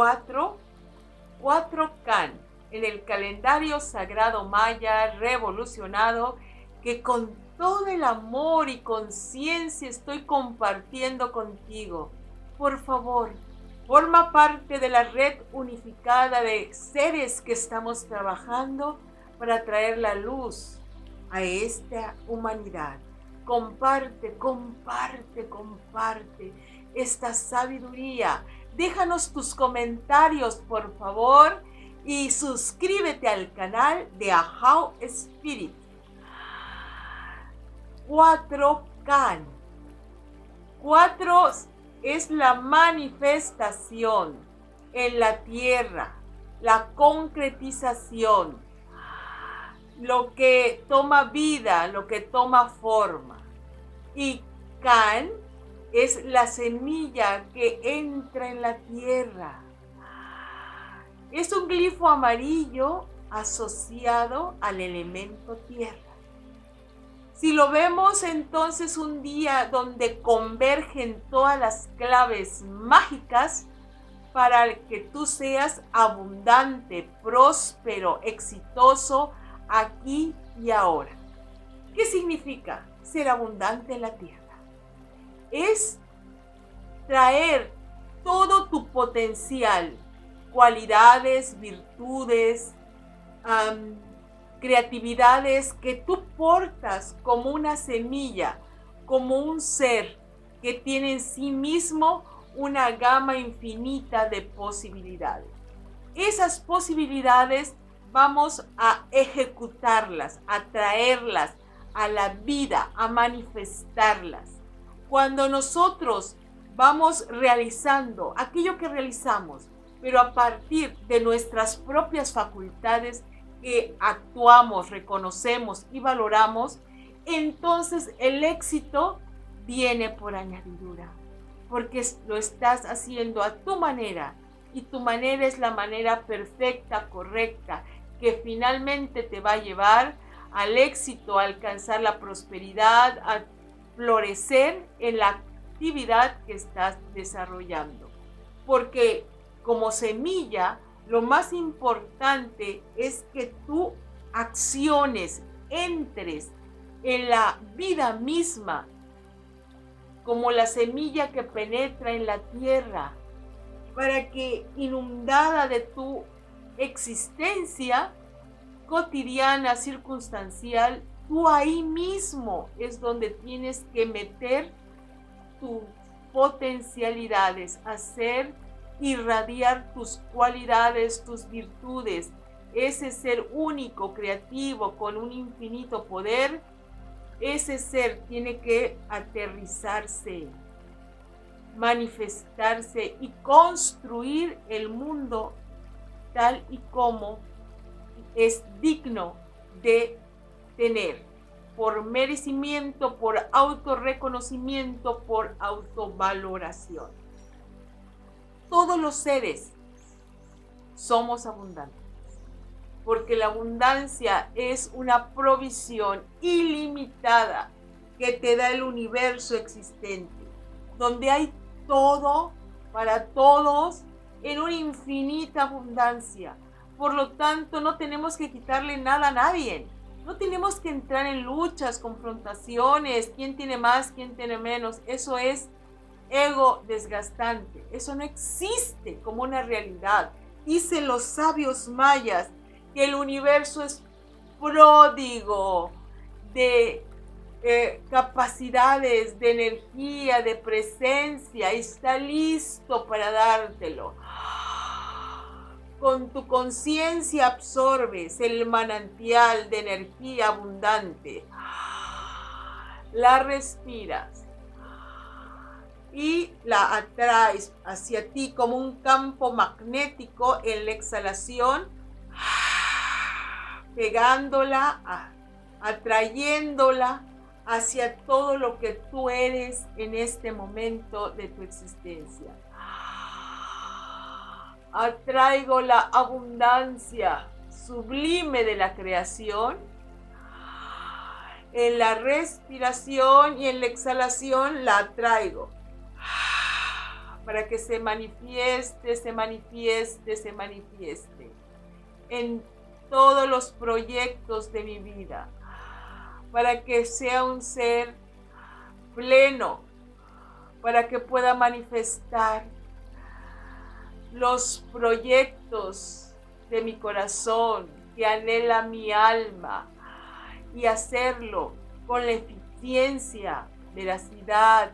4, 4 Can en el calendario sagrado maya revolucionado que con todo el amor y conciencia estoy compartiendo contigo. Por favor, forma parte de la red unificada de seres que estamos trabajando para traer la luz a esta humanidad. Comparte, comparte, comparte esta sabiduría. Déjanos tus comentarios, por favor, y suscríbete al canal de Ahau Spirit. 4 Can. 4 es la manifestación en la tierra, la concretización, lo que toma vida, lo que toma forma. Y Can es la semilla que entra en la tierra. Es un glifo amarillo asociado al elemento tierra. Si lo vemos entonces un día donde convergen todas las claves mágicas para que tú seas abundante, próspero, exitoso aquí y ahora. ¿Qué significa ser abundante en la tierra? Es traer todo tu potencial, cualidades, virtudes, creatividades que tú portas como una semilla, como un ser que tiene en sí mismo una gama infinita de posibilidades. Esas posibilidades vamos a ejecutarlas, a traerlas a la vida, a manifestarlas. Cuando nosotros vamos realizando aquello que realizamos, pero a partir de nuestras propias facultades, que actuamos, reconocemos y valoramos, entonces el éxito viene por añadidura, porque lo estás haciendo a tu manera y tu manera es la manera perfecta, correcta, que finalmente te va a llevar al éxito, a alcanzar la prosperidad, a florecer en la actividad que estás desarrollando. Porque como semilla, lo más importante es que tú acciones, entres en la vida misma, como la semilla que penetra en la tierra, para que inundada de tu existencia cotidiana, circunstancial, tú ahí mismo es donde tienes que meter tus potencialidades, hacer irradiar tus cualidades, tus virtudes, ese ser único, creativo, con un infinito poder, ese ser tiene que aterrizarse, manifestarse y construir el mundo tal y como es digno de tener, por merecimiento, por autorreconocimiento, por autovaloración todos los seres somos abundantes. Porque la abundancia es una provisión ilimitada que te da el universo existente, donde hay todo para todos en una infinita abundancia. Por lo tanto, no tenemos que quitarle nada a nadie. No tenemos que entrar en luchas, confrontaciones, quién tiene más, quién tiene menos. Eso es ego desgastante. Eso no existe como una realidad. Dicen los sabios mayas que el universo es pródigo de eh, capacidades, de energía, de presencia. Y está listo para dártelo. Con tu conciencia absorbes el manantial de energía abundante. La respiras y la atraes hacia ti como un campo magnético en la exhalación, pegándola, atrayéndola hacia todo lo que tú eres en este momento de tu existencia. Atraigo la abundancia sublime de la creación. En la respiración y en la exhalación la atraigo. Para que se manifieste, se manifieste, se manifieste en todos los proyectos de mi vida, para que sea un ser pleno, para que pueda manifestar los proyectos de mi corazón que anhela mi alma y hacerlo con la eficiencia, veracidad,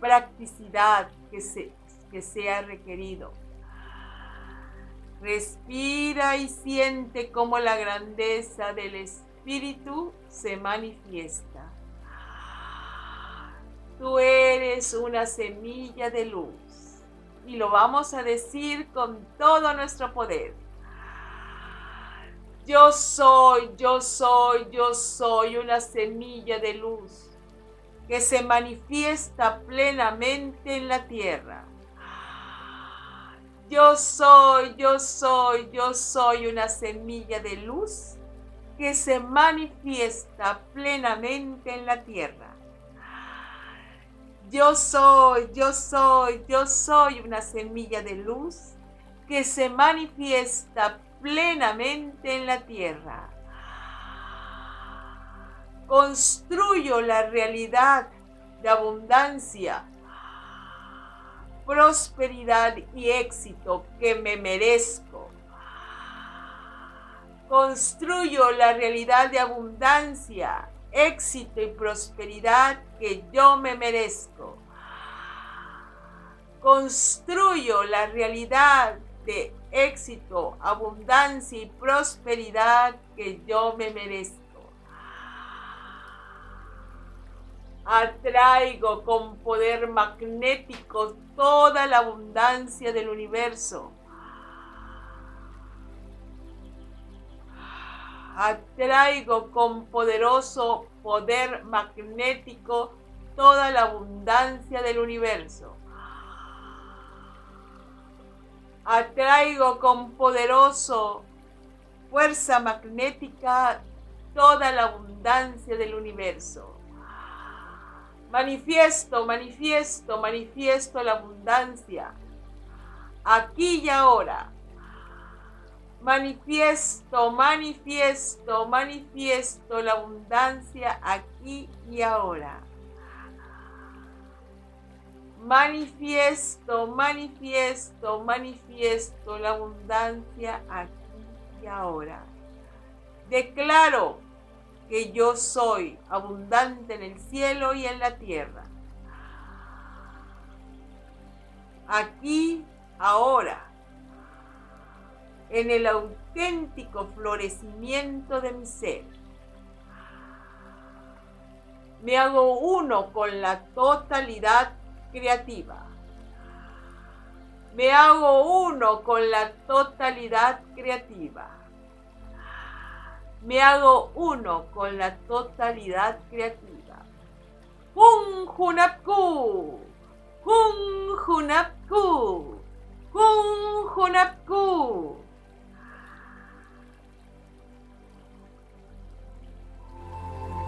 practicidad que, se, que sea requerido. Respira y siente cómo la grandeza del Espíritu se manifiesta. Tú eres una semilla de luz y lo vamos a decir con todo nuestro poder. Yo soy, yo soy, yo soy una semilla de luz que se manifiesta plenamente en la tierra. Yo soy, yo soy, yo soy una semilla de luz que se manifiesta plenamente en la tierra. Yo soy, yo soy, yo soy una semilla de luz que se manifiesta plenamente en la tierra. Construyo la realidad de abundancia, prosperidad y éxito que me merezco. Construyo la realidad de abundancia, éxito y prosperidad que yo me merezco. Construyo la realidad de éxito, abundancia y prosperidad que yo me merezco. Atraigo con poder magnético toda la abundancia del universo atraigo con poderoso poder magnético toda la abundancia del universo. Atraigo con poderoso fuerza magnética toda la abundancia del universo. Manifiesto, manifiesto, manifiesto la abundancia. Aquí y ahora Manifiesto, manifiesto, manifiesto la abundancia aquí y ahora. Manifiesto, manifiesto, manifiesto la abundancia aquí y ahora. Declaro que yo soy abundante en el cielo y en la tierra. Aquí, ahora en el auténtico florecimiento de mi ser. Me hago uno con la totalidad creativa. Me hago uno con la totalidad creativa. Me hago uno con la totalidad creativa. Hun Hunapku. Hun Hunapku. Hun Hunapku.